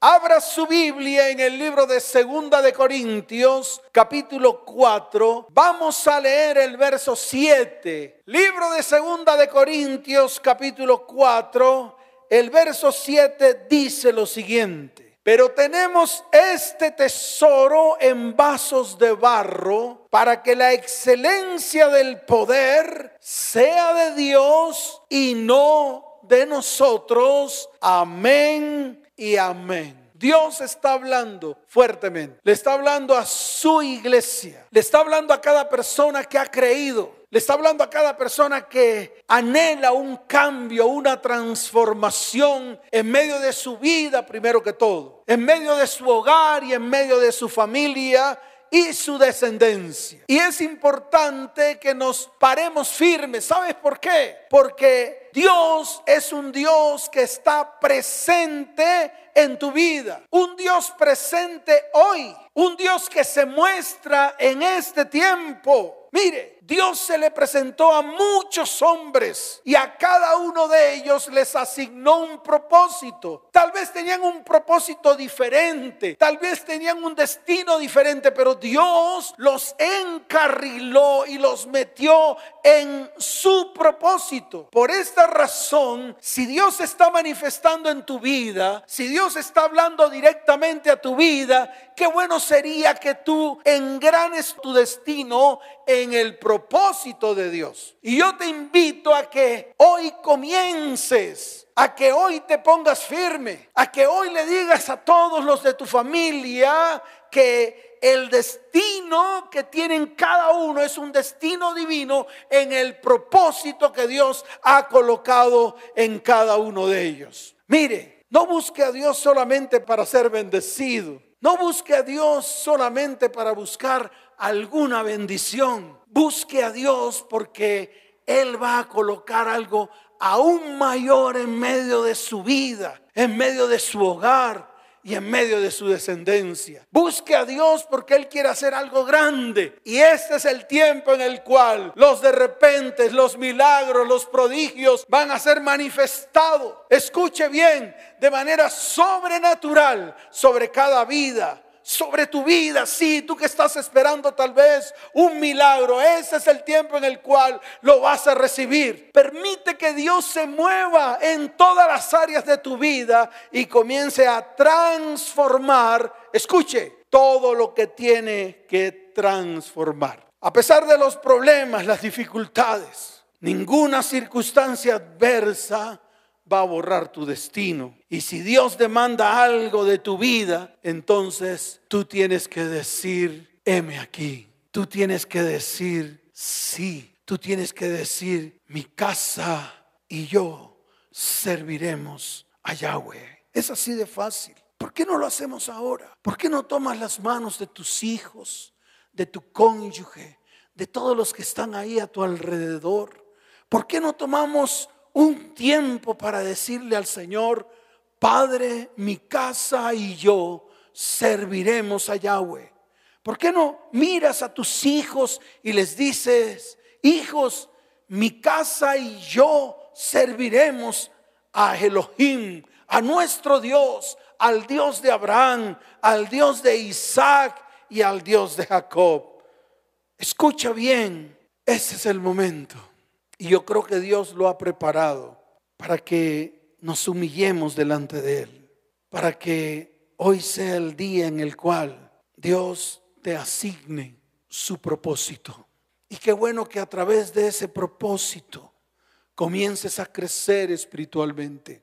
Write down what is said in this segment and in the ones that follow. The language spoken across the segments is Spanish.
Abra su Biblia en el libro de Segunda de Corintios, capítulo 4. Vamos a leer el verso 7. Libro de Segunda de Corintios, capítulo 4. El verso 7 dice lo siguiente. Pero tenemos este tesoro en vasos de barro para que la excelencia del poder sea de Dios y no de nosotros. Amén y amén. Dios está hablando fuertemente. Le está hablando a su iglesia. Le está hablando a cada persona que ha creído. Le está hablando a cada persona que anhela un cambio, una transformación en medio de su vida, primero que todo. En medio de su hogar y en medio de su familia y su descendencia. Y es importante que nos paremos firmes. ¿Sabes por qué? Porque Dios es un Dios que está presente en tu vida. Un Dios presente hoy. Un Dios que se muestra en este tiempo. Mire, Dios se le presentó a muchos hombres y a cada uno de ellos les asignó un propósito. Tal vez tenían un propósito diferente, tal vez tenían un destino diferente, pero Dios los encarriló y los metió en su propósito. Por esta razón, si Dios está manifestando en tu vida, si Dios está hablando directamente a tu vida, qué bueno sería que tú engranes tu destino en el propósito de Dios. Y yo te invito a que hoy comiences a que hoy te pongas firme, a que hoy le digas a todos los de tu familia que el destino que tienen cada uno es un destino divino en el propósito que Dios ha colocado en cada uno de ellos. Mire, no busque a Dios solamente para ser bendecido. No busque a Dios solamente para buscar alguna bendición. Busque a Dios porque Él va a colocar algo aún mayor en medio de su vida, en medio de su hogar y en medio de su descendencia. Busque a Dios porque Él quiere hacer algo grande. Y este es el tiempo en el cual los de repente, los milagros, los prodigios van a ser manifestados. Escuche bien, de manera sobrenatural sobre cada vida sobre tu vida. Sí, tú que estás esperando tal vez un milagro, ese es el tiempo en el cual lo vas a recibir. Permite que Dios se mueva en todas las áreas de tu vida y comience a transformar, escuche, todo lo que tiene que transformar. A pesar de los problemas, las dificultades, ninguna circunstancia adversa va a borrar tu destino. Y si Dios demanda algo de tu vida, entonces tú tienes que decir, heme aquí. Tú tienes que decir, sí. Tú tienes que decir, mi casa y yo serviremos a Yahweh. Es así de fácil. ¿Por qué no lo hacemos ahora? ¿Por qué no tomas las manos de tus hijos, de tu cónyuge, de todos los que están ahí a tu alrededor? ¿Por qué no tomamos un tiempo para decirle al Señor, Padre, mi casa y yo serviremos a Yahweh. ¿Por qué no miras a tus hijos y les dices, hijos, mi casa y yo serviremos a Elohim, a nuestro Dios, al Dios de Abraham, al Dios de Isaac y al Dios de Jacob? Escucha bien, ese es el momento. Y yo creo que Dios lo ha preparado para que nos humillemos delante de Él, para que hoy sea el día en el cual Dios te asigne su propósito. Y qué bueno que a través de ese propósito comiences a crecer espiritualmente.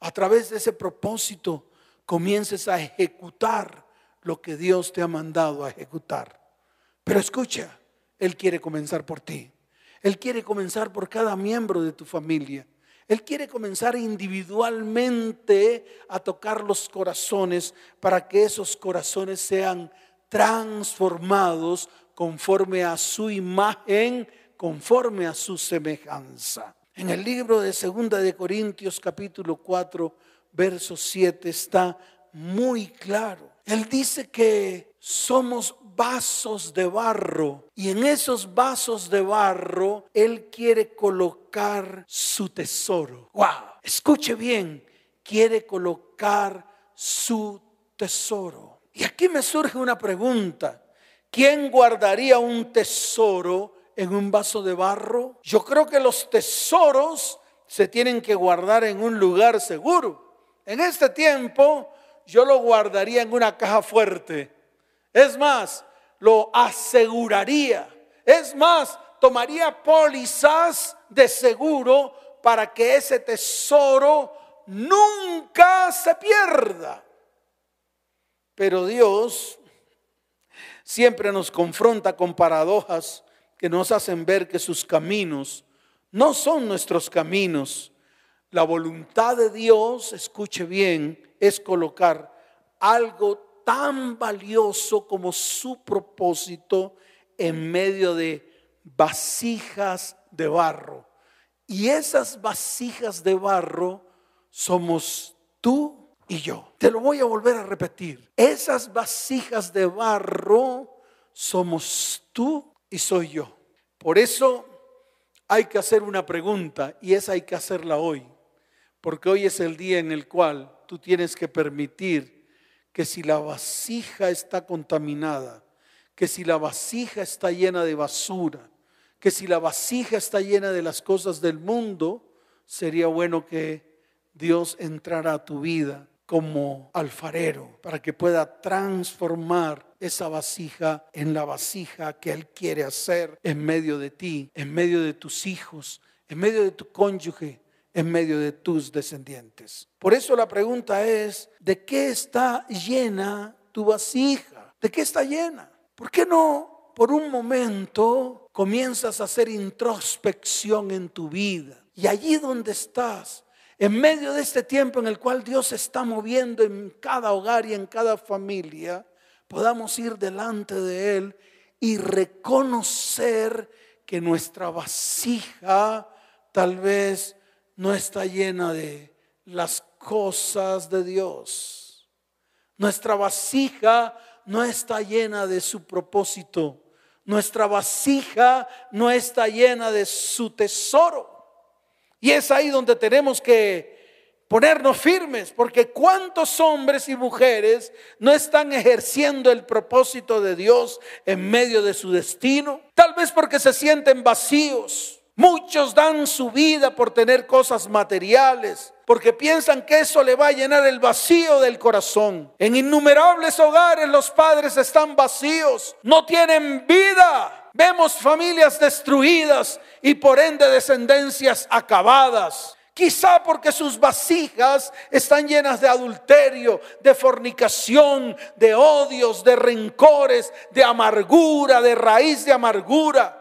A través de ese propósito comiences a ejecutar lo que Dios te ha mandado a ejecutar. Pero escucha, Él quiere comenzar por ti. Él quiere comenzar por cada miembro de tu familia. Él quiere comenzar individualmente a tocar los corazones para que esos corazones sean transformados conforme a su imagen, conforme a su semejanza. En el libro de Segunda de Corintios capítulo 4, verso 7 está muy claro. Él dice que somos vasos de barro y en esos vasos de barro Él quiere colocar su tesoro. Wow, escuche bien, quiere colocar su tesoro. Y aquí me surge una pregunta. ¿Quién guardaría un tesoro en un vaso de barro? Yo creo que los tesoros se tienen que guardar en un lugar seguro. En este tiempo yo lo guardaría en una caja fuerte. Es más, lo aseguraría. Es más, tomaría pólizas de seguro para que ese tesoro nunca se pierda. Pero Dios siempre nos confronta con paradojas que nos hacen ver que sus caminos no son nuestros caminos. La voluntad de Dios, escuche bien, es colocar algo tan valioso como su propósito en medio de vasijas de barro. Y esas vasijas de barro somos tú y yo. Te lo voy a volver a repetir. Esas vasijas de barro somos tú y soy yo. Por eso hay que hacer una pregunta y esa hay que hacerla hoy. Porque hoy es el día en el cual tú tienes que permitir que si la vasija está contaminada, que si la vasija está llena de basura, que si la vasija está llena de las cosas del mundo, sería bueno que Dios entrara a tu vida como alfarero para que pueda transformar esa vasija en la vasija que Él quiere hacer en medio de ti, en medio de tus hijos, en medio de tu cónyuge, en medio de tus descendientes. Por eso la pregunta es, ¿de qué está llena tu vasija? ¿De qué está llena? ¿Por qué no por un momento comienzas a hacer introspección en tu vida? Y allí donde estás, en medio de este tiempo en el cual Dios está moviendo en cada hogar y en cada familia, podamos ir delante de Él y reconocer que nuestra vasija tal vez no está llena de las cosas de Dios. Nuestra vasija no está llena de su propósito. Nuestra vasija no está llena de su tesoro. Y es ahí donde tenemos que ponernos firmes, porque cuántos hombres y mujeres no están ejerciendo el propósito de Dios en medio de su destino, tal vez porque se sienten vacíos. Muchos dan su vida por tener cosas materiales, porque piensan que eso le va a llenar el vacío del corazón. En innumerables hogares los padres están vacíos, no tienen vida. Vemos familias destruidas y por ende descendencias acabadas. Quizá porque sus vasijas están llenas de adulterio, de fornicación, de odios, de rencores, de amargura, de raíz de amargura.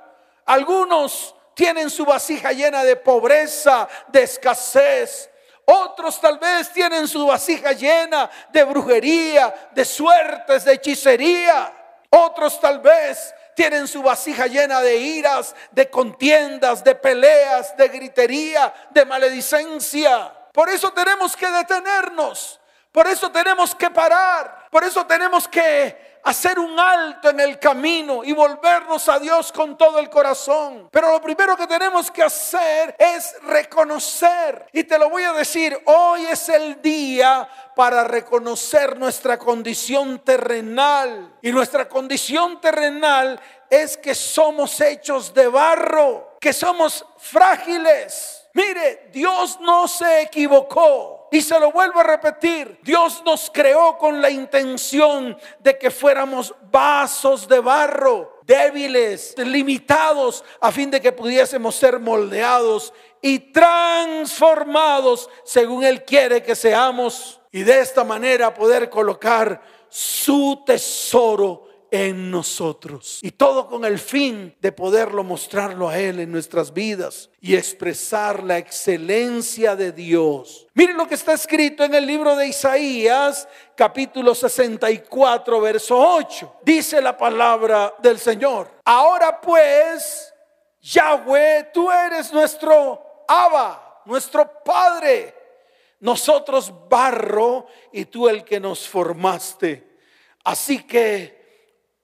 Algunos tienen su vasija llena de pobreza, de escasez. Otros tal vez tienen su vasija llena de brujería, de suertes, de hechicería. Otros tal vez tienen su vasija llena de iras, de contiendas, de peleas, de gritería, de maledicencia. Por eso tenemos que detenernos. Por eso tenemos que parar. Por eso tenemos que hacer un alto en el camino y volvernos a Dios con todo el corazón. Pero lo primero que tenemos que hacer es reconocer. Y te lo voy a decir, hoy es el día para reconocer nuestra condición terrenal. Y nuestra condición terrenal es que somos hechos de barro, que somos frágiles. Mire, Dios no se equivocó. Y se lo vuelvo a repetir, Dios nos creó con la intención de que fuéramos vasos de barro, débiles, limitados, a fin de que pudiésemos ser moldeados y transformados según Él quiere que seamos y de esta manera poder colocar su tesoro en nosotros. Y todo con el fin de poderlo mostrarlo a Él en nuestras vidas y expresar la excelencia de Dios. Miren lo que está escrito en el libro de Isaías, capítulo 64, verso 8. Dice la palabra del Señor. Ahora pues, Yahweh, tú eres nuestro Abba, nuestro Padre nosotros barro y tú el que nos formaste. Así que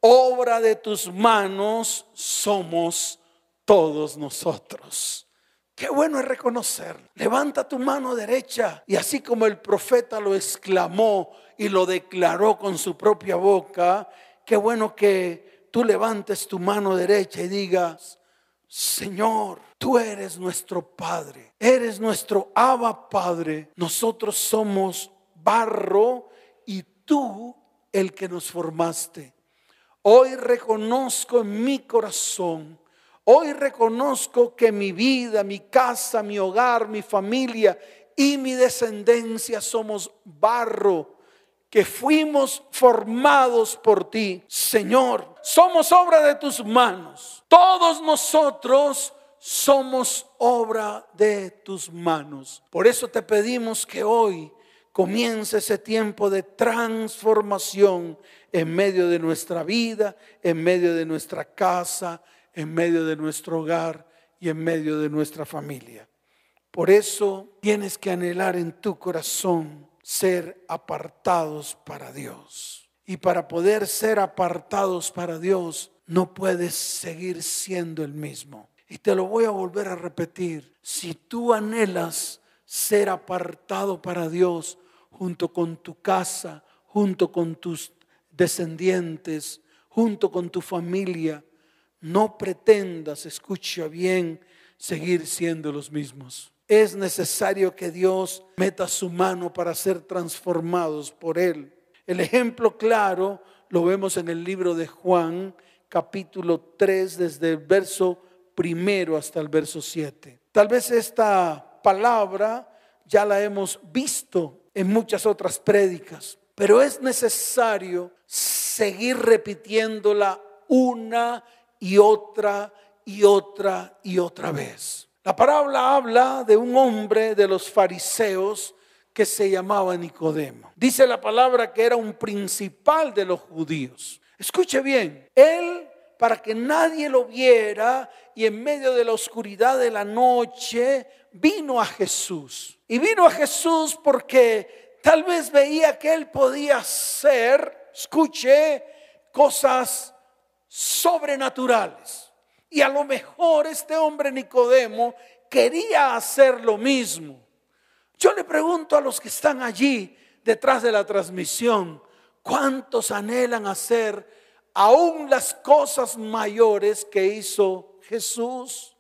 obra de tus manos somos todos nosotros. Qué bueno es reconocer. Levanta tu mano derecha y así como el profeta lo exclamó y lo declaró con su propia boca, qué bueno que tú levantes tu mano derecha y digas, Señor, tú eres nuestro Padre, eres nuestro Abba Padre. Nosotros somos barro y tú el que nos formaste. Hoy reconozco en mi corazón Hoy reconozco que mi vida, mi casa, mi hogar, mi familia y mi descendencia somos barro, que fuimos formados por ti. Señor, somos obra de tus manos. Todos nosotros somos obra de tus manos. Por eso te pedimos que hoy comience ese tiempo de transformación en medio de nuestra vida, en medio de nuestra casa, en medio de nuestro hogar y en medio de nuestra familia. Por eso tienes que anhelar en tu corazón ser apartados para Dios. Y para poder ser apartados para Dios, no puedes seguir siendo el mismo. Y te lo voy a volver a repetir. Si tú anhelas ser apartado para Dios junto con tu casa, junto con tus descendientes, junto con tu familia, no pretendas, escucha bien, seguir siendo los mismos. Es necesario que Dios meta su mano para ser transformados por Él. El ejemplo claro lo vemos en el libro de Juan, capítulo 3, desde el verso primero hasta el verso 7. Tal vez esta palabra ya la hemos visto en muchas otras prédicas, pero es necesario seguir repitiéndola una y otra y otra y otra vez. La parábola habla de un hombre de los fariseos que se llamaba Nicodemo. Dice la palabra que era un principal de los judíos. Escuche bien, él para que nadie lo viera y en medio de la oscuridad de la noche vino a Jesús. Y vino a Jesús porque tal vez veía que él podía hacer, escuche, cosas sobrenaturales. Y a lo mejor este hombre Nicodemo quería hacer lo mismo. Yo le pregunto a los que están allí detrás de la transmisión, ¿cuántos anhelan hacer aún las cosas mayores que hizo Jesús?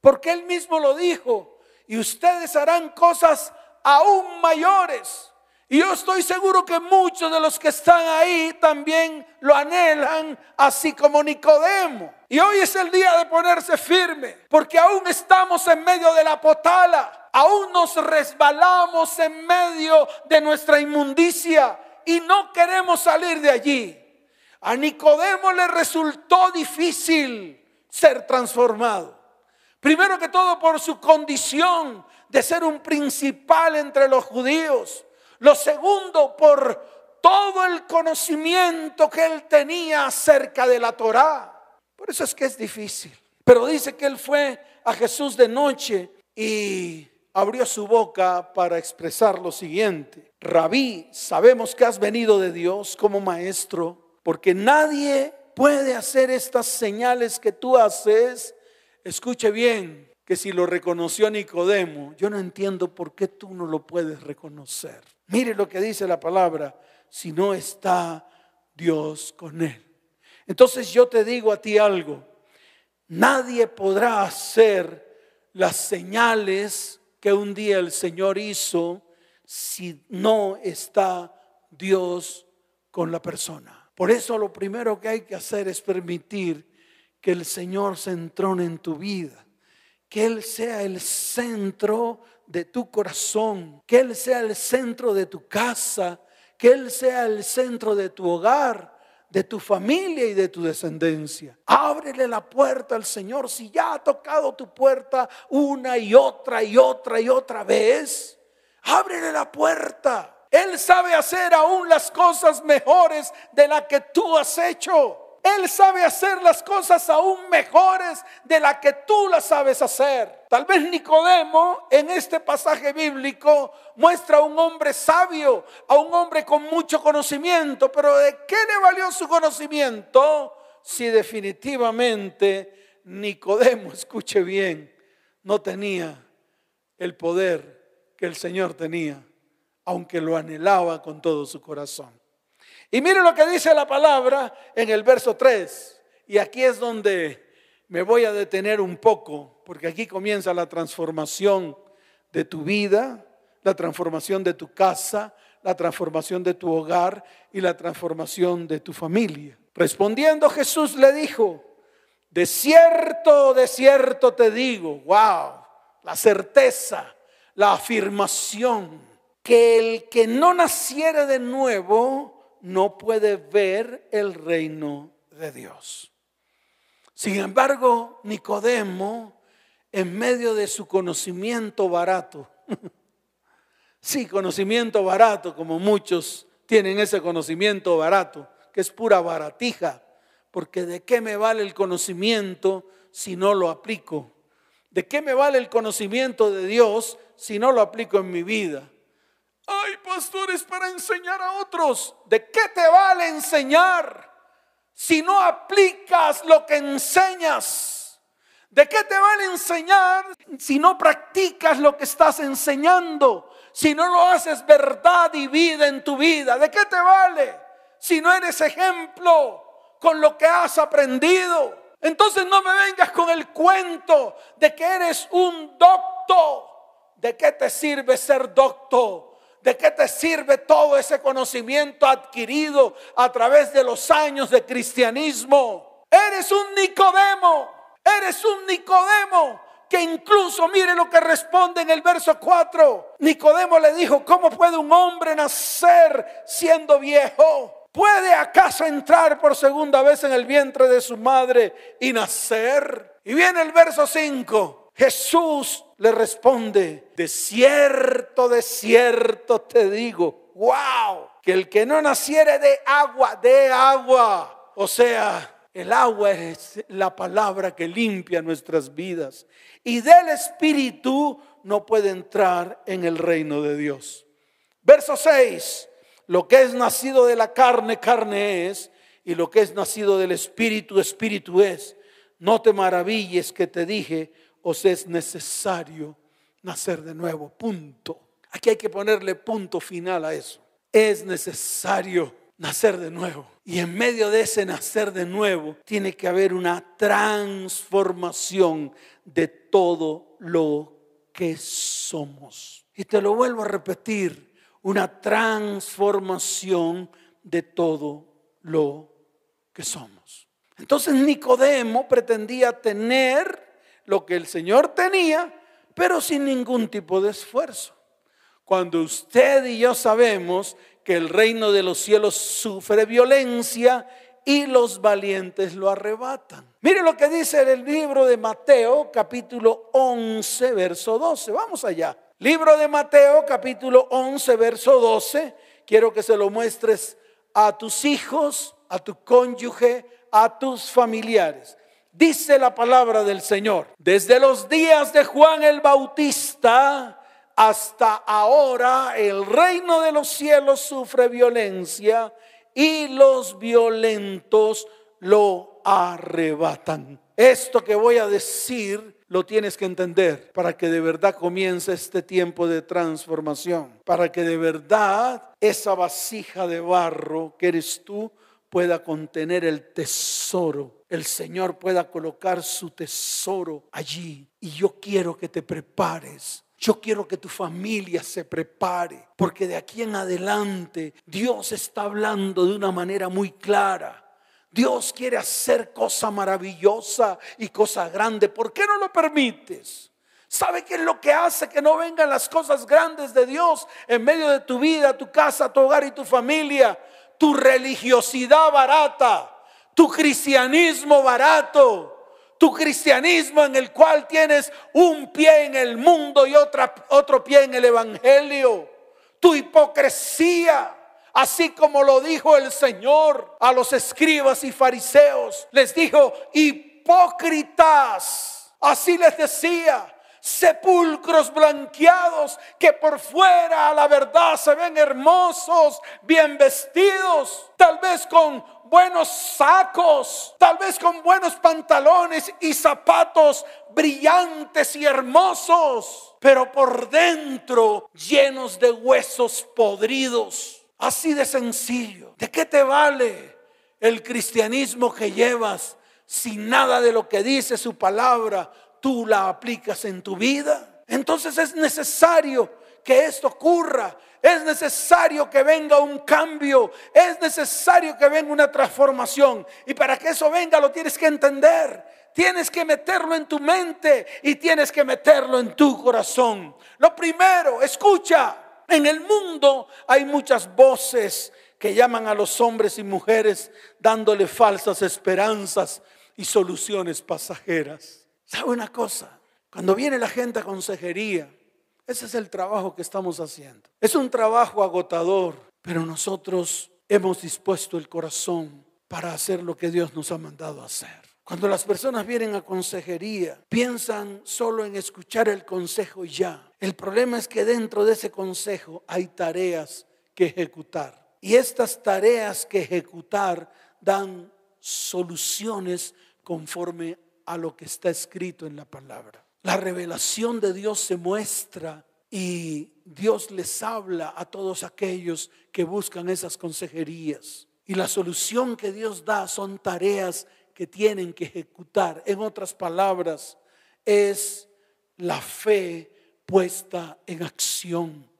Porque él mismo lo dijo, y ustedes harán cosas aún mayores. Y yo estoy seguro que muchos de los que están ahí también lo anhelan, así como Nicodemo. Y hoy es el día de ponerse firme, porque aún estamos en medio de la potala, aún nos resbalamos en medio de nuestra inmundicia y no queremos salir de allí. A Nicodemo le resultó difícil ser transformado. Primero que todo por su condición de ser un principal entre los judíos lo segundo, por todo el conocimiento que él tenía acerca de la Torá. Por eso es que es difícil. Pero dice que él fue a Jesús de noche y abrió su boca para expresar lo siguiente. Rabí, sabemos que has venido de Dios como maestro, porque nadie puede hacer estas señales que tú haces. Escuche bien, que si lo reconoció Nicodemo, yo no entiendo por qué tú no lo puedes reconocer. Mire lo que dice la palabra, si no está Dios con él. Entonces yo te digo a ti algo, nadie podrá hacer las señales que un día el Señor hizo si no está Dios con la persona. Por eso lo primero que hay que hacer es permitir que el Señor se entrone en tu vida, que Él sea el centro de tu corazón, que Él sea el centro de tu casa, que Él sea el centro de tu hogar, de tu familia y de tu descendencia. Ábrele la puerta al Señor si ya ha tocado tu puerta una y otra y otra y otra vez. Ábrele la puerta. Él sabe hacer aún las cosas mejores de las que tú has hecho. Él sabe hacer las cosas aún mejores de las que tú las sabes hacer. Tal vez Nicodemo en este pasaje bíblico muestra a un hombre sabio, a un hombre con mucho conocimiento, pero ¿de qué le valió su conocimiento si definitivamente Nicodemo, escuche bien, no tenía el poder que el Señor tenía, aunque lo anhelaba con todo su corazón. Y mire lo que dice la palabra en el verso 3. Y aquí es donde me voy a detener un poco, porque aquí comienza la transformación de tu vida, la transformación de tu casa, la transformación de tu hogar y la transformación de tu familia. Respondiendo Jesús le dijo, de cierto, de cierto te digo, wow, la certeza, la afirmación, que el que no naciere de nuevo no puede ver el reino de Dios. Sin embargo, Nicodemo, en medio de su conocimiento barato, sí, conocimiento barato, como muchos tienen ese conocimiento barato, que es pura baratija, porque de qué me vale el conocimiento si no lo aplico. ¿De qué me vale el conocimiento de Dios si no lo aplico en mi vida? Ay, pastores, para enseñar a otros. ¿De qué te vale enseñar si no aplicas lo que enseñas? ¿De qué te vale enseñar si no practicas lo que estás enseñando? Si no lo haces verdad y vida en tu vida, ¿de qué te vale si no eres ejemplo con lo que has aprendido? Entonces no me vengas con el cuento de que eres un doctor. ¿De qué te sirve ser doctor? ¿De qué te sirve todo ese conocimiento adquirido a través de los años de cristianismo? Eres un Nicodemo. Eres un Nicodemo que incluso mire lo que responde en el verso 4. Nicodemo le dijo, ¿cómo puede un hombre nacer siendo viejo? ¿Puede acaso entrar por segunda vez en el vientre de su madre y nacer? Y viene el verso 5. Jesús le responde, de cierto, de cierto te digo, wow, que el que no naciere de agua, de agua, o sea, el agua es la palabra que limpia nuestras vidas. Y del Espíritu no puede entrar en el reino de Dios. Verso 6 lo que es nacido de la carne, carne es, y lo que es nacido del espíritu, espíritu es. No te maravilles que te dije, os es necesario nacer de nuevo. Punto. Aquí hay que ponerle punto final a eso. Es necesario nacer de nuevo. Y en medio de ese nacer de nuevo tiene que haber una transformación de todo lo que somos. Y te lo vuelvo a repetir una transformación de todo lo que somos. Entonces Nicodemo pretendía tener lo que el Señor tenía, pero sin ningún tipo de esfuerzo. Cuando usted y yo sabemos que el reino de los cielos sufre violencia y los valientes lo arrebatan. Mire lo que dice el libro de Mateo capítulo 11, verso 12. Vamos allá. Libro de Mateo capítulo 11, verso 12. Quiero que se lo muestres a tus hijos, a tu cónyuge, a tus familiares. Dice la palabra del Señor. Desde los días de Juan el Bautista hasta ahora el reino de los cielos sufre violencia y los violentos lo arrebatan. Esto que voy a decir lo tienes que entender para que de verdad comience este tiempo de transformación, para que de verdad esa vasija de barro que eres tú pueda contener el tesoro, el Señor pueda colocar su tesoro allí. Y yo quiero que te prepares. Yo quiero que tu familia se prepare, porque de aquí en adelante Dios está hablando de una manera muy clara Dios quiere hacer cosa maravillosa y cosa grande. ¿Por qué no lo permites? ¿Sabe qué es lo que hace que no vengan las cosas grandes de Dios en medio de tu vida, tu casa, tu hogar y tu familia? Tu religiosidad barata, tu cristianismo barato, tu cristianismo en el cual tienes un pie en el mundo y otra, otro pie en el Evangelio, tu hipocresía Así como lo dijo el Señor a los escribas y fariseos, les dijo, hipócritas. Así les decía, sepulcros blanqueados que por fuera a la verdad se ven hermosos, bien vestidos, tal vez con buenos sacos, tal vez con buenos pantalones y zapatos brillantes y hermosos, pero por dentro llenos de huesos podridos. Así de sencillo. ¿De qué te vale el cristianismo que llevas si nada de lo que dice su palabra tú la aplicas en tu vida? Entonces es necesario que esto ocurra. Es necesario que venga un cambio. Es necesario que venga una transformación. Y para que eso venga lo tienes que entender. Tienes que meterlo en tu mente y tienes que meterlo en tu corazón. Lo primero, escucha, en el mundo hay muchas voces que llaman a los hombres y mujeres dándole falsas esperanzas y soluciones pasajeras. ¿Sabe una cosa? Cuando viene la gente a consejería, ese es el trabajo que estamos haciendo. Es un trabajo agotador, pero nosotros hemos dispuesto el corazón para hacer lo que Dios nos ha mandado hacer. Cuando las personas vienen a consejería, piensan solo en escuchar el consejo ya. El problema es que dentro de ese consejo hay tareas que ejecutar. Y estas tareas que ejecutar dan soluciones conforme a lo que está escrito en la palabra. La revelación de Dios se muestra y Dios les habla a todos aquellos que buscan esas consejerías. Y la solución que Dios da son tareas que tienen que ejecutar. En otras palabras, es la fe puesta en acción.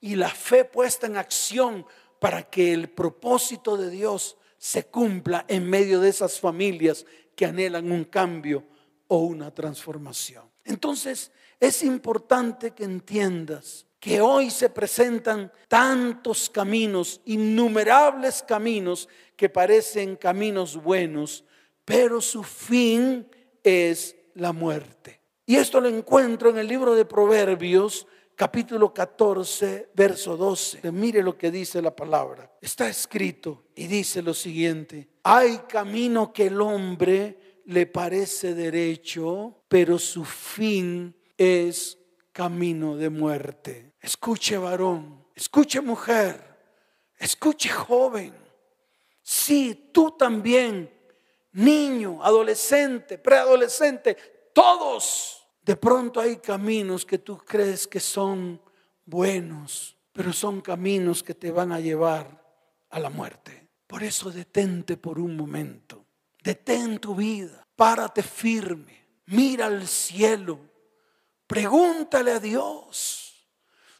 Y la fe puesta en acción para que el propósito de Dios se cumpla en medio de esas familias que anhelan un cambio o una transformación. Entonces, es importante que entiendas que hoy se presentan tantos caminos, innumerables caminos que parecen caminos buenos, pero su fin es la muerte. Y esto lo encuentro en el libro de Proverbios, capítulo 14, verso 12. Mire lo que dice la palabra. Está escrito y dice lo siguiente. Hay camino que el hombre le parece derecho, pero su fin es camino de muerte. Escuche varón, escuche mujer, escuche joven. Sí, tú también, niño, adolescente, preadolescente, todos. De pronto hay caminos que tú crees que son buenos, pero son caminos que te van a llevar a la muerte. Por eso detente por un momento. Detén tu vida párate firme, mira al cielo, pregúntale a Dios.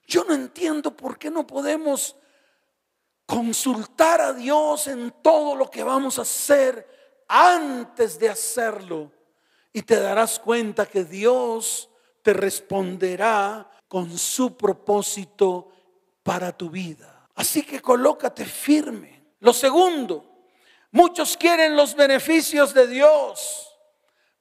Yo no entiendo por qué no podemos consultar a Dios en todo lo que vamos a hacer antes de hacerlo. Y te darás cuenta que Dios te responderá con su propósito para tu vida. Así que colócate firme. Lo segundo, muchos quieren los beneficios de Dios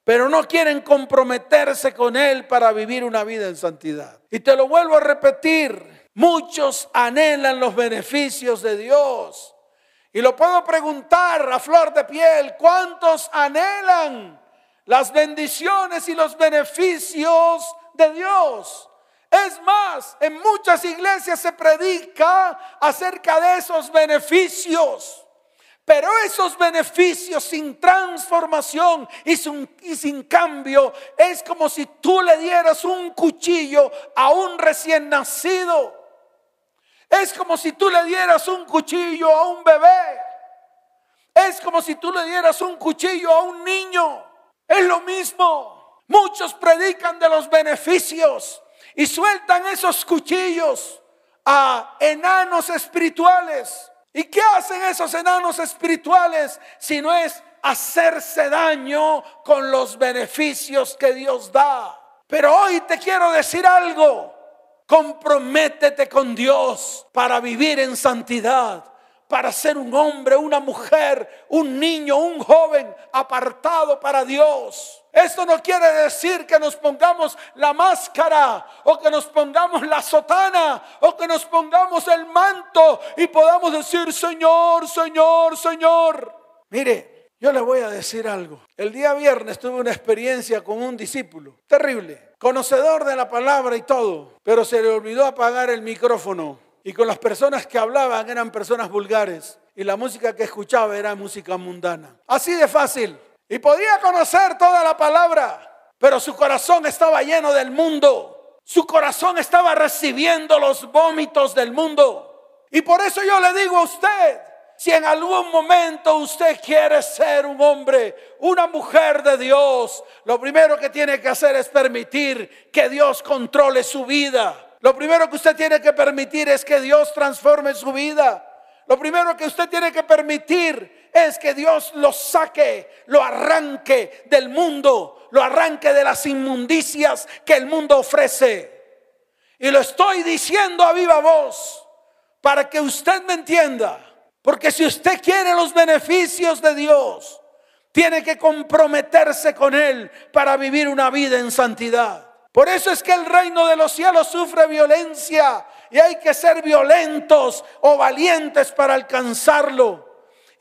pero no quieren comprometerse con Él para vivir una vida en santidad. Y te lo vuelvo a repetir, muchos anhelan los beneficios de Dios. Y lo puedo preguntar a flor de piel, ¿cuántos anhelan las bendiciones y los beneficios de Dios? Es más, en muchas iglesias se predica acerca de esos beneficios. Pero esos beneficios sin transformación y sin, cambio es como si tú le dieras un cuchillo a un recién nacido. Es como si tú le dieras un cuchillo a un bebé. Es como si tú le dieras un cuchillo a un niño. Es lo mismo. Muchos predican de los beneficios y sueltan esos cuchillos a enanos espirituales ¿Y qué hacen esos enanos espirituales si no es hacerse daño con los beneficios que Dios da? Pero hoy te quiero decir algo. Comprométete con Dios para vivir en santidad para ser un hombre, una mujer, un niño, un joven apartado para Dios. Esto no quiere decir que nos pongamos la máscara o que nos pongamos la sotana o que nos pongamos el manto y podamos decir, Señor, Señor, Señor. Mire, yo le voy a decir algo. El día viernes tuve una experiencia con un discípulo terrible. conocedor de la palabra y todo, pero se le olvidó apagar el micrófono. Y con las personas que hablaban eran personas vulgares. Y la música que escuchaba era música mundana. Así de fácil. Y podía conocer toda la palabra, pero su corazón estaba lleno del mundo. Su corazón estaba recibiendo los vómitos del mundo. Y por eso yo le digo a usted, si en algún momento usted quiere ser un hombre, una mujer de Dios, lo primero que tiene que hacer es permitir que Dios controle su vida. Lo primero que usted tiene que permitir es que Dios transforme su vida. Lo primero que usted tiene que permitir es que Dios lo saque, lo arranque del mundo, lo arranque de las inmundicias que el mundo ofrece. Y lo estoy diciendo a viva voz para que usted me entienda. Porque si usted quiere los beneficios de Dios, tiene que comprometerse con Él para vivir una vida en santidad. Por eso es que el reino de los cielos sufre violencia y hay que ser violentos o valientes para alcanzarlo.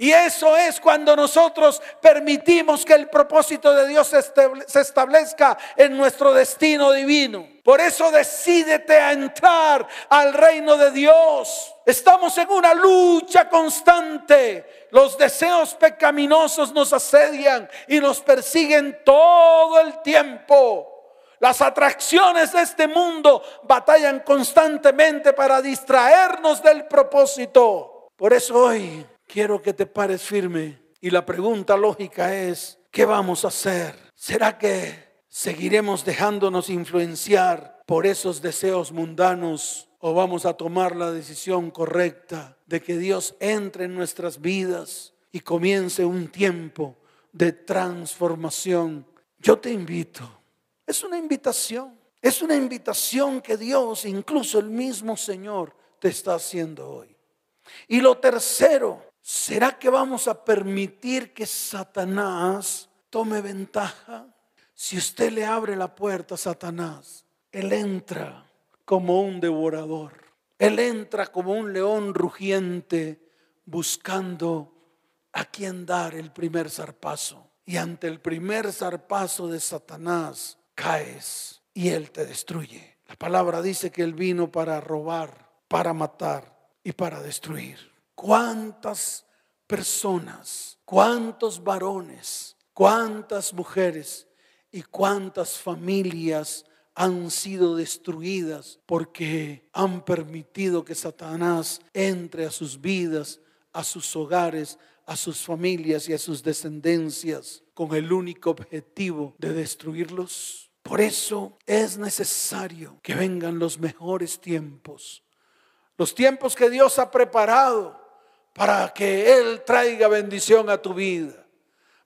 Y eso es cuando nosotros permitimos que el propósito de Dios se establezca en nuestro destino divino. Por eso decídete a entrar al reino de Dios. Estamos en una lucha constante. Los deseos pecaminosos nos asedian y nos persiguen todo el tiempo. Las atracciones de este mundo batallan constantemente para distraernos del propósito. Por eso hoy quiero que te pares firme. Y la pregunta lógica es, ¿qué vamos a hacer? ¿Será que seguiremos dejándonos influenciar por esos deseos mundanos o vamos a tomar la decisión correcta de que Dios entre en nuestras vidas y comience un tiempo de transformación? Yo te invito, es una invitación, es una invitación que Dios, incluso el mismo Señor, te está haciendo hoy. Y lo tercero, ¿Será que vamos a permitir que Satanás tome ventaja? Si usted le abre la puerta a Satanás, él entra como un devorador. Él entra como un león rugiente buscando a quien dar el primer zarpazo. Y ante el primer zarpazo de Satanás caes y él te destruye. La palabra dice que él vino para robar, para matar y para destruir cuántas personas, cuántos varones, cuántas mujeres y cuántas familias han sido destruidas porque han permitido que Satanás entre a sus vidas, a sus hogares, a sus familias y a sus descendencias con el único objetivo de destruirlos. Por eso es necesario que vengan los mejores tiempos, los tiempos que Dios ha preparado para que Él traiga bendición a tu vida,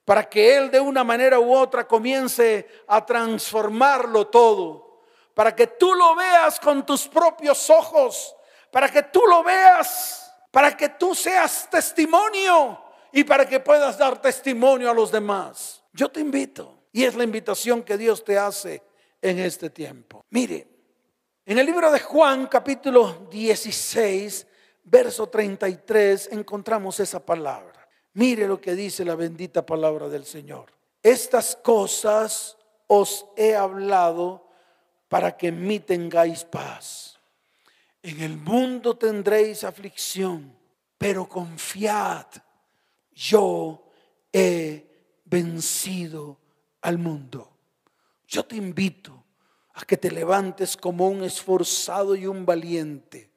para que Él de una manera u otra comience a transformarlo todo, para que tú lo veas con tus propios ojos, para que tú lo veas, para que tú seas testimonio. Y para que puedas dar testimonio a los demás. Yo te invito, y es la invitación que Dios te hace en este tiempo. Mire, en el libro de Juan capítulo 16, verso 33 encontramos esa palabra. Mire lo que dice la bendita palabra del Señor. Estas cosas os he hablado para que en mí tengáis paz. En el mundo tendréis aflicción, pero confiad, yo he vencido al mundo. Yo te invito a que te levantes como un esforzado y un valiente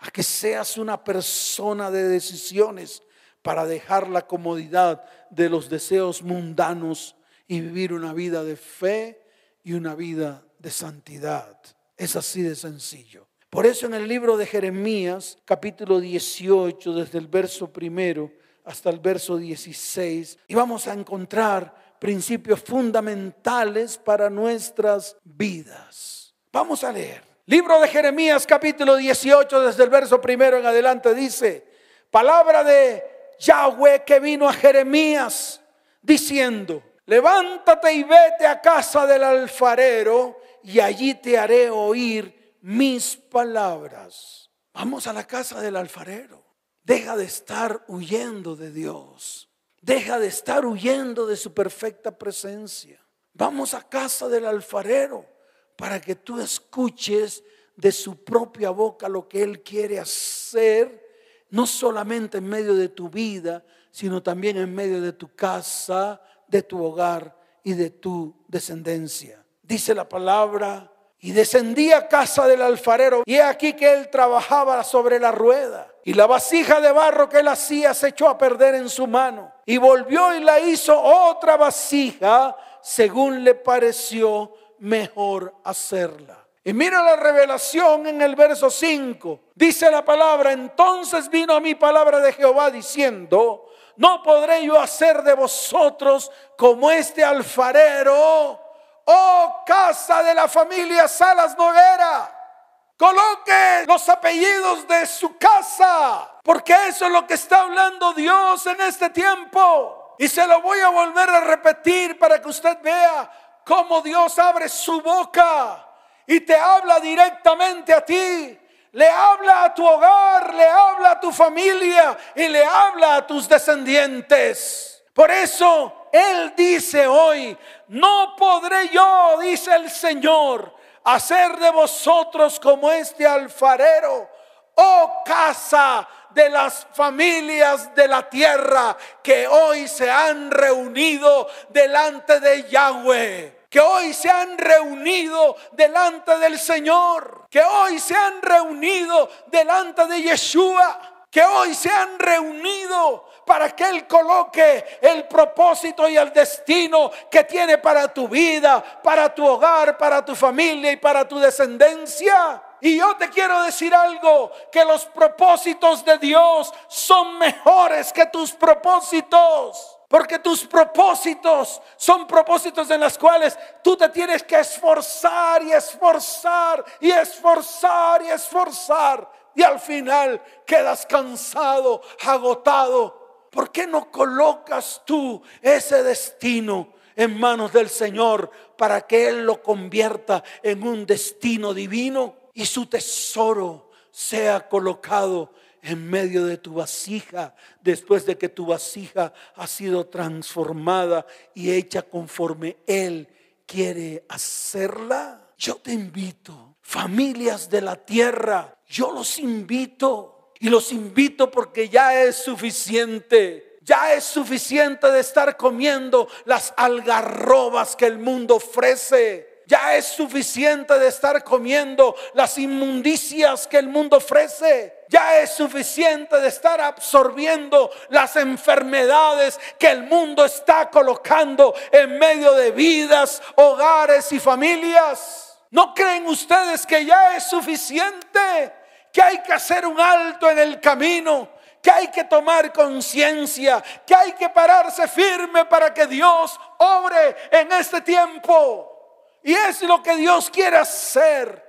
a que seas una persona de decisiones para dejar la comodidad de los deseos mundanos y vivir una vida de fe y una vida de santidad. Es así de sencillo. Por eso en el libro de Jeremías, capítulo 18, desde el verso primero hasta el verso 16, y vamos a encontrar principios fundamentales para nuestras vidas. Vamos a leer. Libro de Jeremías capítulo 18 desde el verso primero en adelante dice, palabra de Yahweh que vino a Jeremías diciendo, levántate y vete a casa del alfarero y allí te haré oír mis palabras. Vamos a la casa del alfarero. Deja de estar huyendo de Dios. Deja de estar huyendo de su perfecta presencia. Vamos a casa del alfarero para que tú escuches de su propia boca lo que Él quiere hacer, no solamente en medio de tu vida, sino también en medio de tu casa, de tu hogar y de tu descendencia. Dice la palabra, y descendía a casa del alfarero, y he aquí que él trabajaba sobre la rueda, y la vasija de barro que él hacía se echó a perder en su mano, y volvió y la hizo otra vasija, según le pareció mejor hacerla. Y mira la revelación en el verso 5. Dice la palabra, entonces vino a mi palabra de Jehová diciendo, no podré yo hacer de vosotros como este alfarero, oh casa de la familia Salas Noguera. Coloque los apellidos de su casa, porque eso es lo que está hablando Dios en este tiempo. Y se lo voy a volver a repetir para que usted vea cómo Dios abre su boca y te habla directamente a ti le habla a tu hogar, le habla a tu familia y le habla a tus descendientes. Por eso Él dice hoy, no podré yo, dice el Señor, hacer de vosotros como este alfarero, oh casa de las familias de la tierra que hoy se han reunido delante de Yahweh que hoy se han reunido delante del Señor, que hoy se han reunido delante de Yeshua, que hoy se han reunido para que Él coloque el propósito y el destino que tiene para tu vida, para tu hogar, para tu familia y para tu descendencia. Y yo te quiero decir algo, que los propósitos de Dios son mejores que tus propósitos. Porque tus propósitos son propósitos en los cuales tú te tienes que esforzar y esforzar y esforzar y esforzar. Y al final quedas cansado, agotado. ¿Por qué no colocas tú ese destino en manos del Señor para que Él lo convierta en un destino divino y su tesoro sea colocado en medio de tu vasija, después de que tu vasija ha sido transformada y hecha conforme Él quiere hacerla. Yo te invito, familias de la tierra, yo los invito y los invito porque ya es suficiente. Ya es suficiente de estar comiendo las algarrobas que el mundo ofrece. Ya es suficiente de estar comiendo las inmundicias que el mundo ofrece. Ya es suficiente de estar absorbiendo las enfermedades que el mundo está colocando en medio de vidas, hogares y familias. ¿No creen ustedes que ya es suficiente? Que hay que hacer un alto en el camino que hay que tomar conciencia, que hay que pararse firme para que Dios obre en este tiempo. Y es lo que Dios quiere hacer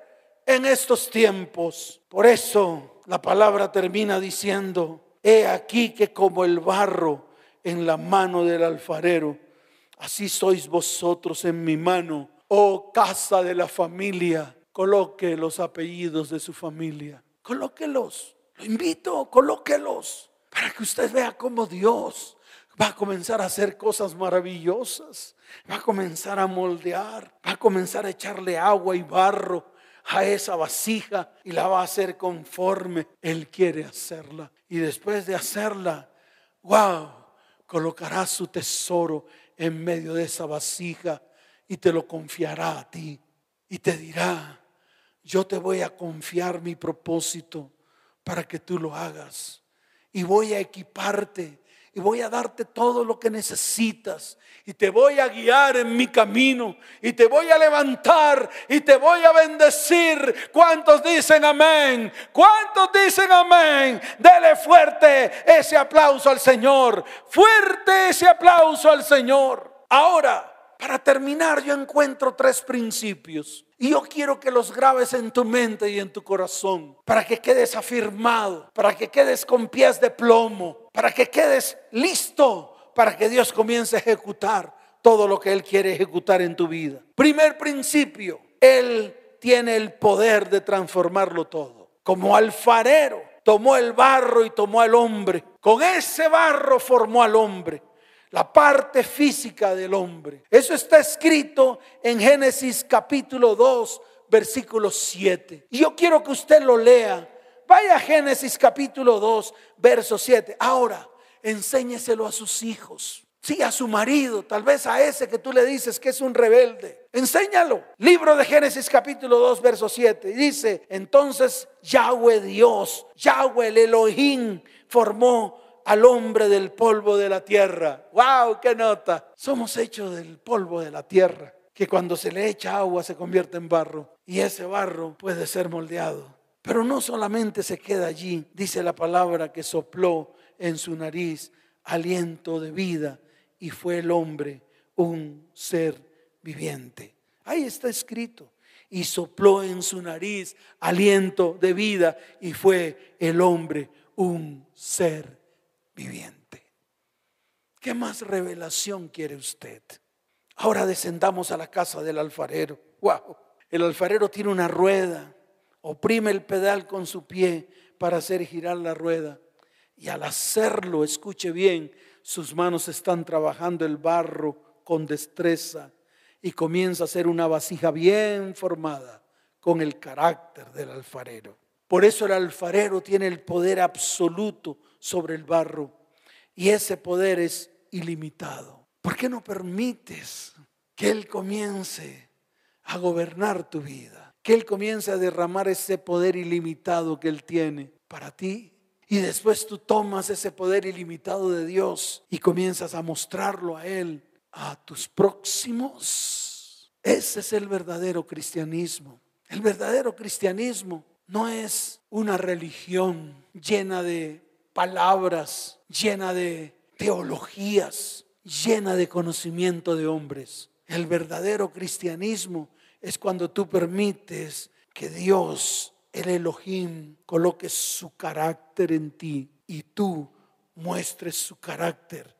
en estos tiempos. Por eso la palabra termina diciendo, he aquí que como el barro en la mano del alfarero, así sois vosotros en mi mano, oh casa de la familia. Coloque los apellidos de su familia. Colóquelos. Lo invito, colóquelos. Para que usted vea cómo Dios va a comenzar a hacer cosas maravillosas, va a comenzar a moldear, va a comenzar a echarle agua y barro a esa vasija y la va a hacer conforme Él quiere hacerla. Y después de hacerla, wow, colocará su tesoro en medio de esa vasija y te lo confiará a ti y te dirá, yo te voy a confiar mi propósito para que tú lo hagas y voy a equiparte y voy a darte todo lo que necesitas y te voy a guiar en mi camino y te voy a levantar y te voy a bendecir. ¿Cuántos dicen amén? ¿Cuántos dicen amén? Dele fuerte ese aplauso al Señor. Fuerte ese aplauso al Señor. Ahora, para terminar, yo encuentro tres principios. Y yo quiero que los grabes en tu mente y en tu corazón, para que quedes afirmado, para que quedes con pies de plomo, para que quedes listo para que Dios comience a ejecutar todo lo que Él quiere ejecutar en tu vida. Primer principio, Él tiene el poder de transformarlo todo. Como alfarero, tomó el barro y tomó al hombre. Con ese barro formó al hombre. La parte física del hombre. Eso está escrito en Génesis capítulo 2, versículo 7. Y yo quiero que usted lo lea. Vaya a Génesis capítulo 2, verso 7. Ahora, enséñeselo a sus hijos. Sí, a su marido, tal vez a ese que tú le dices que es un rebelde. Enséñalo. Libro de Génesis capítulo 2, verso 7. Dice, entonces Yahweh Dios, Yahweh el Elohim, formó al hombre del polvo de la tierra. ¡Wow! ¡Qué nota! Somos hechos del polvo de la tierra, que cuando se le echa agua se convierte en barro y ese barro puede ser moldeado. Pero no solamente se queda allí, dice la palabra que sopló en su nariz aliento de vida y fue el hombre un ser viviente. Ahí está escrito. Y sopló en su nariz aliento de vida y fue el hombre un ser ¿Qué más revelación quiere usted? Ahora descendamos a la casa del alfarero. Wow. El alfarero tiene una rueda, oprime el pedal con su pie para hacer girar la rueda. Y al hacerlo, escuche bien, sus manos están trabajando el barro con destreza y comienza a ser una vasija bien formada con el carácter del alfarero. Por eso el alfarero tiene el poder absoluto sobre el barro y ese poder es ilimitado. ¿Por qué no permites que Él comience a gobernar tu vida? Que Él comience a derramar ese poder ilimitado que Él tiene para ti. Y después tú tomas ese poder ilimitado de Dios y comienzas a mostrarlo a Él, a tus próximos. Ese es el verdadero cristianismo. El verdadero cristianismo no es una religión llena de palabras, llena de teologías, llena de conocimiento de hombres. El verdadero cristianismo es cuando tú permites que Dios, el Elohim, coloque su carácter en ti y tú muestres su carácter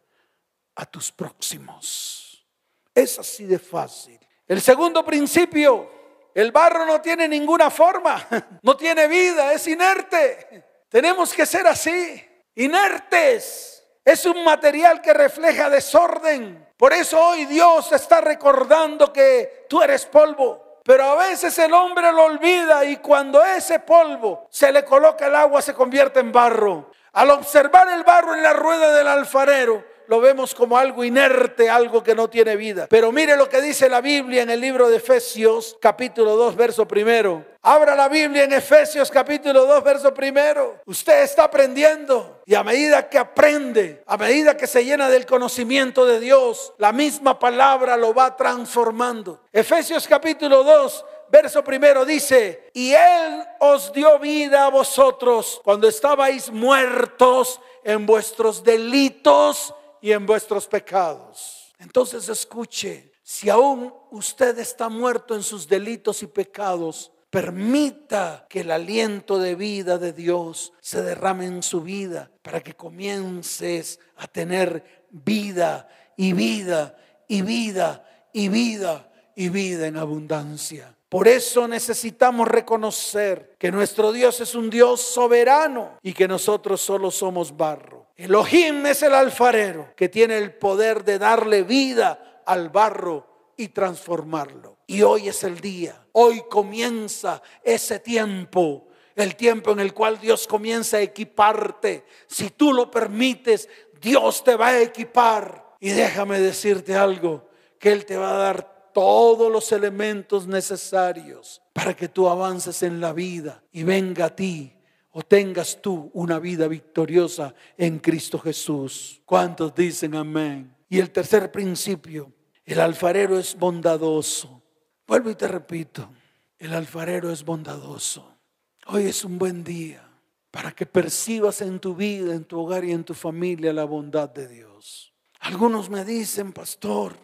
a tus próximos. Es así de fácil. El segundo principio, el barro no tiene ninguna forma, no tiene vida, es inerte. Tenemos que ser así, inertes. Es un material que refleja desorden. Por eso hoy Dios está recordando que tú eres polvo. Pero a veces el hombre lo olvida y cuando ese polvo se le coloca el agua se convierte en barro. Al observar el barro en la rueda del alfarero, lo vemos como algo inerte, algo que no tiene vida. Pero mire lo que dice la Biblia en el libro de Efesios, capítulo 2, verso primero. Abra la Biblia en Efesios capítulo 2, verso primero. Usted está aprendiendo y a medida que aprende, a medida que se llena del conocimiento de Dios, la misma palabra lo va transformando. Efesios capítulo 2, verso primero dice, y Él os dio vida a vosotros cuando estabais muertos en vuestros delitos y en vuestros pecados. Entonces escuche, si aún usted está muerto en sus delitos y pecados, permita que el aliento de vida de Dios se derrame en su vida para que comiences a tener vida y vida y vida y vida y vida en abundancia. Por eso necesitamos reconocer que nuestro Dios es un Dios soberano y que nosotros solo somos barro. Elohim es el alfarero que tiene el poder de darle vida al barro y transformarlo. Y hoy es el día, hoy comienza ese tiempo, el tiempo en el cual Dios comienza a equiparte. Si tú lo permites, Dios te va a equipar. Y déjame decirte algo, que Él te va a dar todos los elementos necesarios para que tú avances en la vida y venga a ti o tengas tú una vida victoriosa en Cristo Jesús. ¿Cuántos dicen amén? Y el tercer principio, el alfarero es bondadoso. Vuelvo y te repito, el alfarero es bondadoso. Hoy es un buen día para que percibas en tu vida, en tu hogar y en tu familia la bondad de Dios. Algunos me dicen, pastor,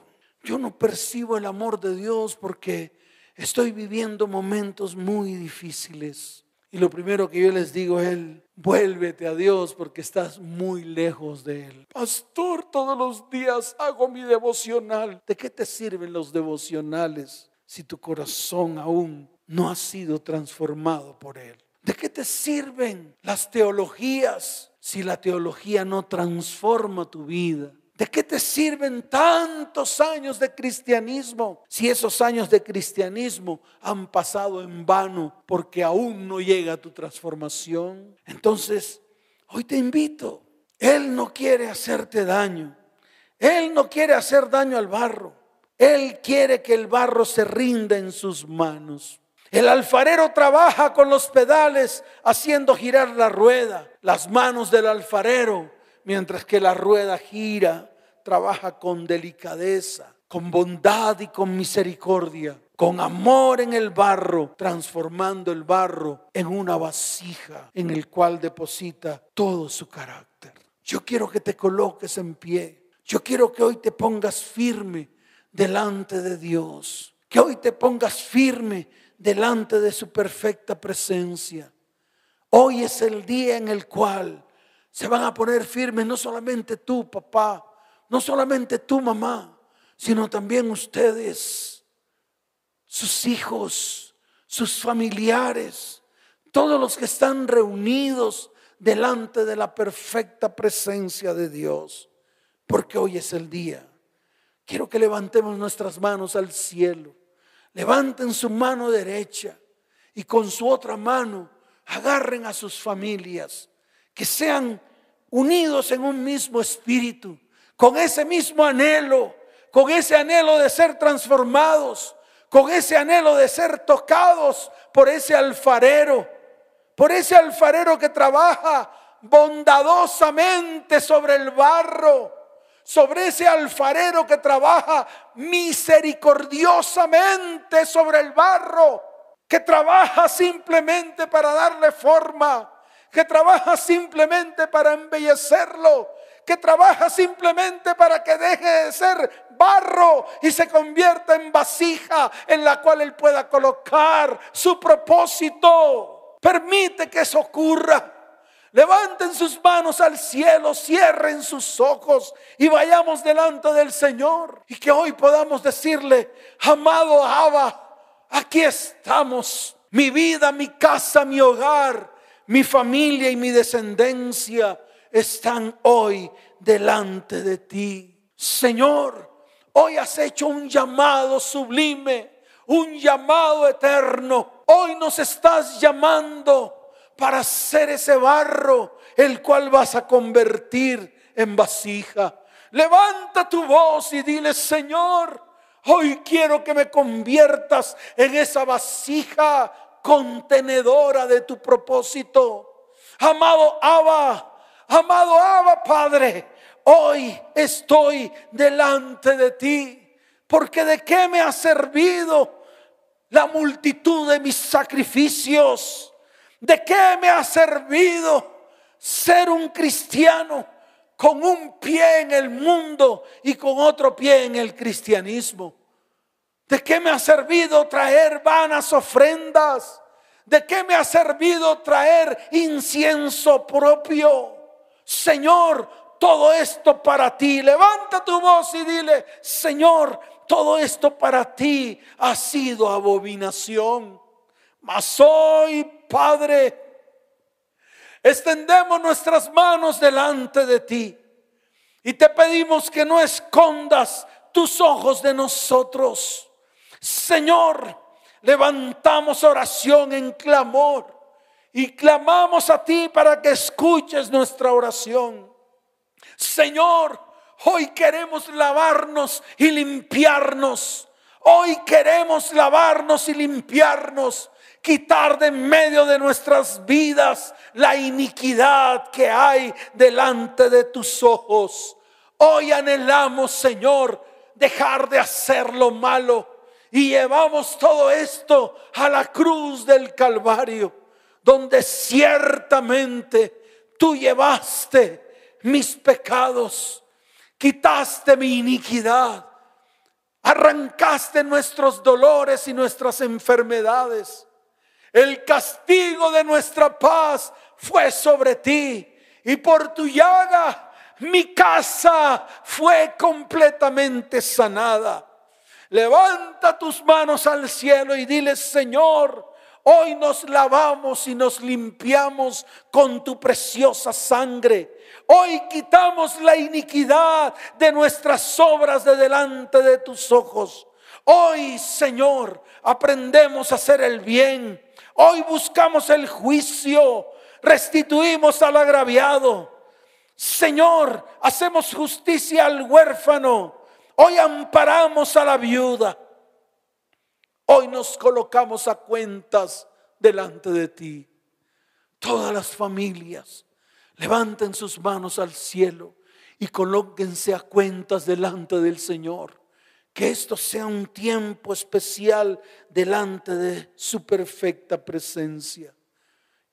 yo no percibo el amor de Dios porque estoy viviendo momentos muy difíciles. Y lo primero que yo les digo es, vuélvete a Dios porque estás muy lejos de Él. Pastor, todos los días hago mi devocional. ¿De qué te sirven los devocionales si tu corazón aún no ha sido transformado por Él? ¿De qué te sirven las teologías si la teología no transforma tu vida? ¿De qué te sirven tantos años de cristianismo si esos años de cristianismo han pasado en vano porque aún no llega tu transformación? Entonces, hoy te invito. Él no quiere hacerte daño. Él no quiere hacer daño al barro. Él quiere que el barro se rinda en sus manos. El alfarero trabaja con los pedales haciendo girar la rueda, las manos del alfarero mientras que la rueda gira, trabaja con delicadeza, con bondad y con misericordia, con amor en el barro, transformando el barro en una vasija en el cual deposita todo su carácter. Yo quiero que te coloques en pie. Yo quiero que hoy te pongas firme delante de Dios. Que hoy te pongas firme delante de su perfecta presencia. Hoy es el día en el cual se van a poner firmes no solamente tú, papá, no solamente tú, mamá, sino también ustedes, sus hijos, sus familiares, todos los que están reunidos delante de la perfecta presencia de Dios, porque hoy es el día. Quiero que levantemos nuestras manos al cielo. Levanten su mano derecha y con su otra mano agarren a sus familias, que sean unidos en un mismo espíritu, con ese mismo anhelo, con ese anhelo de ser transformados, con ese anhelo de ser tocados por ese alfarero, por ese alfarero que trabaja bondadosamente sobre el barro, sobre ese alfarero que trabaja misericordiosamente sobre el barro, que trabaja simplemente para darle forma que trabaja simplemente para embellecerlo, que trabaja simplemente para que deje de ser barro y se convierta en vasija en la cual él pueda colocar su propósito. Permite que eso ocurra. Levanten sus manos al cielo, cierren sus ojos y vayamos delante del Señor. Y que hoy podamos decirle, amado Abba, aquí estamos. Mi vida, mi casa, mi hogar mi familia y mi descendencia están hoy delante de ti. Señor, hoy has hecho un llamado sublime, un llamado eterno. Hoy nos estás llamando para ser ese barro, el cual vas a convertir en vasija. Levanta tu voz y dile, Señor, hoy quiero que me conviertas en esa vasija contenedora de tu propósito. Amado Abba, amado Abba Padre, hoy estoy delante de ti, porque de qué me ha servido la multitud de mis sacrificios, de qué me ha servido ser un cristiano con un pie en el mundo y con otro pie en el cristianismo. ¿De qué me ha servido traer vanas ofrendas? ¿De qué me ha servido traer incienso propio? Señor, todo esto para ti. Levanta tu voz y dile, Señor, todo esto para ti ha sido abominación. Mas hoy, Padre, extendemos nuestras manos delante de ti y te pedimos que no escondas tus ojos de nosotros. Señor, levantamos oración en clamor y clamamos a ti para que escuches nuestra oración. Señor, hoy queremos lavarnos y limpiarnos. Hoy queremos lavarnos y limpiarnos, quitar de en medio de nuestras vidas la iniquidad que hay delante de tus ojos. Hoy anhelamos, Señor, dejar de hacer lo malo y llevamos todo esto a la cruz del Calvario, donde ciertamente tú llevaste mis pecados, quitaste mi iniquidad, arrancaste nuestros dolores y nuestras enfermedades. El castigo de nuestra paz fue sobre ti y por tu llaga mi casa fue completamente sanada. Levanta tus manos al cielo y dile, Señor, Hoy nos lavamos y nos limpiamos con tu preciosa sangre. Hoy quitamos la iniquidad de nuestras obras de delante de tus ojos. Hoy, Señor, aprendemos a hacer el bien. Hoy buscamos el juicio. Restituimos al agraviado. Señor, hacemos justicia al huérfano. Hoy amparamos a la viuda. Hoy nos colocamos a cuentas delante de ti. Todas las familias levanten sus manos al cielo y colóquense a cuentas delante del Señor. Que esto sea un tiempo especial delante de su perfecta presencia.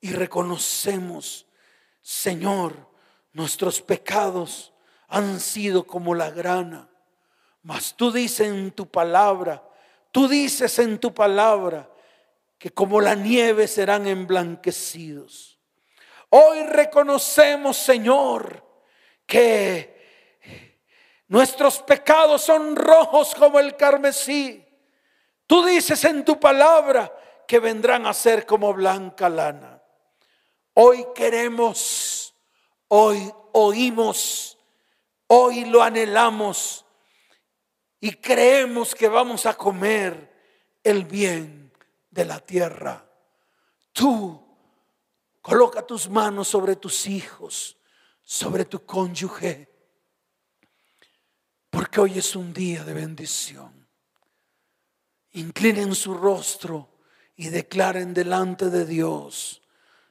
Y reconocemos, Señor, nuestros pecados han sido como la grana. Mas tú dices en tu palabra Tú dices en tu palabra que como la nieve serán emblanquecidos. Hoy reconocemos, Señor, que nuestros pecados son rojos como el carmesí. Tú dices en tu palabra que vendrán a ser como blanca lana. Hoy queremos, hoy oímos, hoy lo anhelamos y creemos que vamos a comer el bien de la tierra. Tú coloca tus manos sobre tus hijos, sobre tu cónyuge, porque hoy es un día de bendición. Inclinen su rostro y declaren delante de Dios,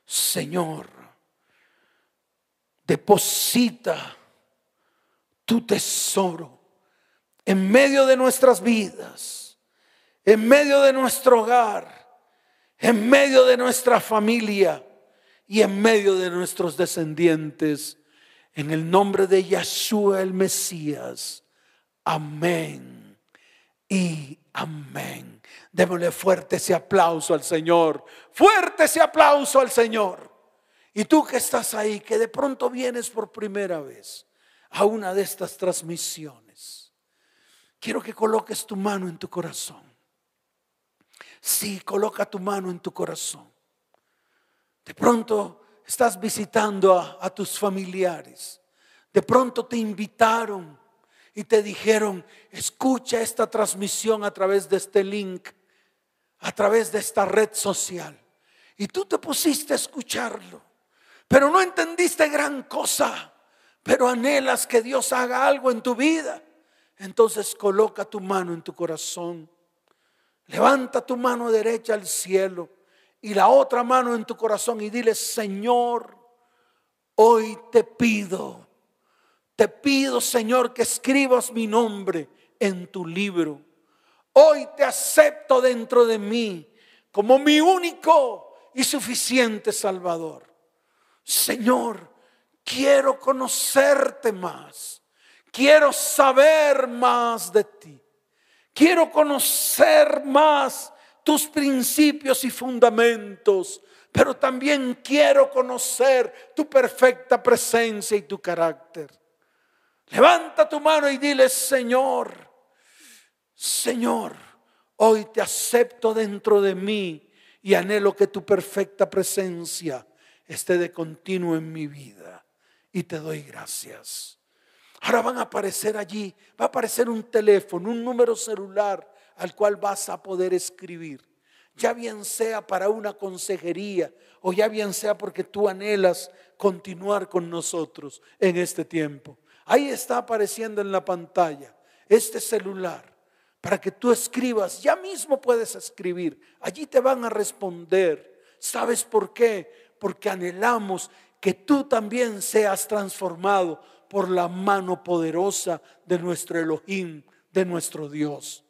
Señor, deposita tu tesoro en medio de nuestras vidas, en medio de nuestro hogar, en medio de nuestra familia y en medio de nuestros descendientes. En el nombre de Yeshua el Mesías. Amén y amén. Démosle fuerte ese aplauso al Señor. Fuerte ese aplauso al Señor. Y tú que estás ahí, que de pronto vienes por primera vez a una de estas transmisiones quiero que coloques tu mano en tu corazón. Sí, coloca tu mano en tu corazón. De pronto estás visitando a, tus familiares. De pronto te invitaron y te dijeron, escucha esta transmisión a través de este link, a través de esta red social. Y tú te pusiste a escucharlo, pero no entendiste gran cosa, pero anhelas que Dios haga algo en tu vida. Entonces coloca tu mano en tu corazón. Levanta tu mano derecha al cielo y la otra mano en tu corazón y dile, Señor, hoy te pido, te pido, Señor, que escribas mi nombre en tu libro. Hoy te acepto dentro de mí como mi único y suficiente Salvador. Señor, quiero conocerte más. Quiero saber más de ti. Quiero conocer más tus principios y fundamentos, pero también quiero conocer tu perfecta presencia y tu carácter. Levanta tu mano y dile, Señor, Señor, hoy te acepto dentro de mí y anhelo que tu perfecta presencia esté de continuo en mi vida. Y te doy gracias. Ahora van a aparecer allí, va a aparecer un teléfono, un número celular al cual vas a poder escribir. Ya bien sea para una consejería o ya bien sea porque tú anhelas continuar con nosotros en este tiempo. Ahí está apareciendo en la pantalla este celular para que tú escribas. Ya mismo puedes escribir. Allí te van a responder. ¿Sabes por qué? Porque anhelamos que tú también seas transformado por la mano poderosa de nuestro Elohim, de nuestro Dios,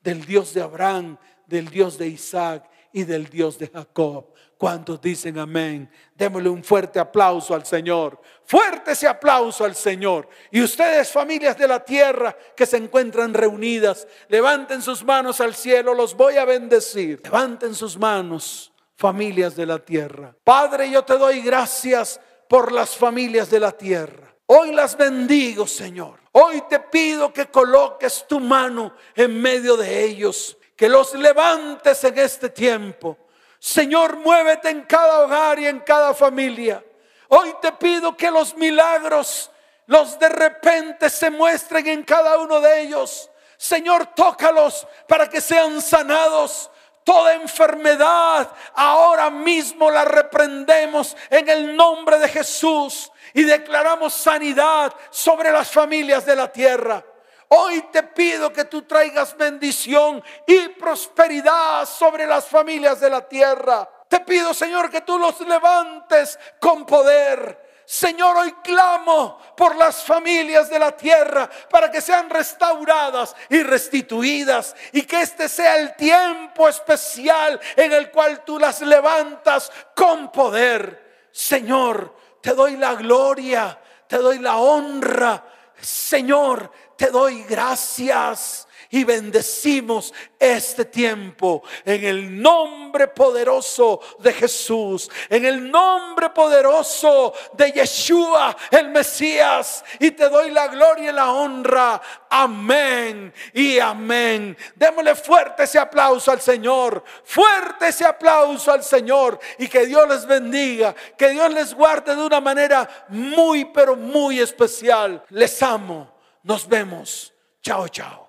del Dios de Abraham, del Dios de Isaac y del Dios de Jacob. ¿Cuántos dicen amén? Démosle un fuerte aplauso al Señor. Fuerte ese aplauso al Señor. Y ustedes, familias de la tierra que se encuentran reunidas, levanten sus manos al cielo, los voy a bendecir. Levanten sus manos, familias de la tierra. Padre, yo te doy gracias por las familias de la tierra. Hoy las bendigo, Señor. Hoy te pido que coloques tu mano en medio de ellos, que los levantes en este tiempo. Señor, muévete en cada hogar y en cada familia. Hoy te pido que los milagros, los de repente se muestren en cada uno de ellos. Señor, tócalos para que sean sanados. Toda enfermedad ahora mismo la reprendemos en el nombre de Jesús y declaramos sanidad sobre las familias de la tierra. Hoy te pido que tú traigas bendición y prosperidad sobre las familias de la tierra. Te pido, Señor, que tú los levantes con poder. Señor, hoy clamo por las familias de la tierra para que sean restauradas y restituidas y que este sea el tiempo especial en el cual tú las levantas con poder. Señor, te doy la gloria, te doy la honra. Señor, te doy gracias y bendecimos este tiempo en el nombre poderoso de Jesús, en el nombre poderoso de Yeshua, el Mesías, y te doy la gloria y la honra. Amén y amén. Démosle fuerte ese aplauso al Señor, fuerte ese aplauso al Señor y que Dios les bendiga, que Dios les guarde de una manera muy, pero muy especial. Les amo. Nos vemos. Chao, chao.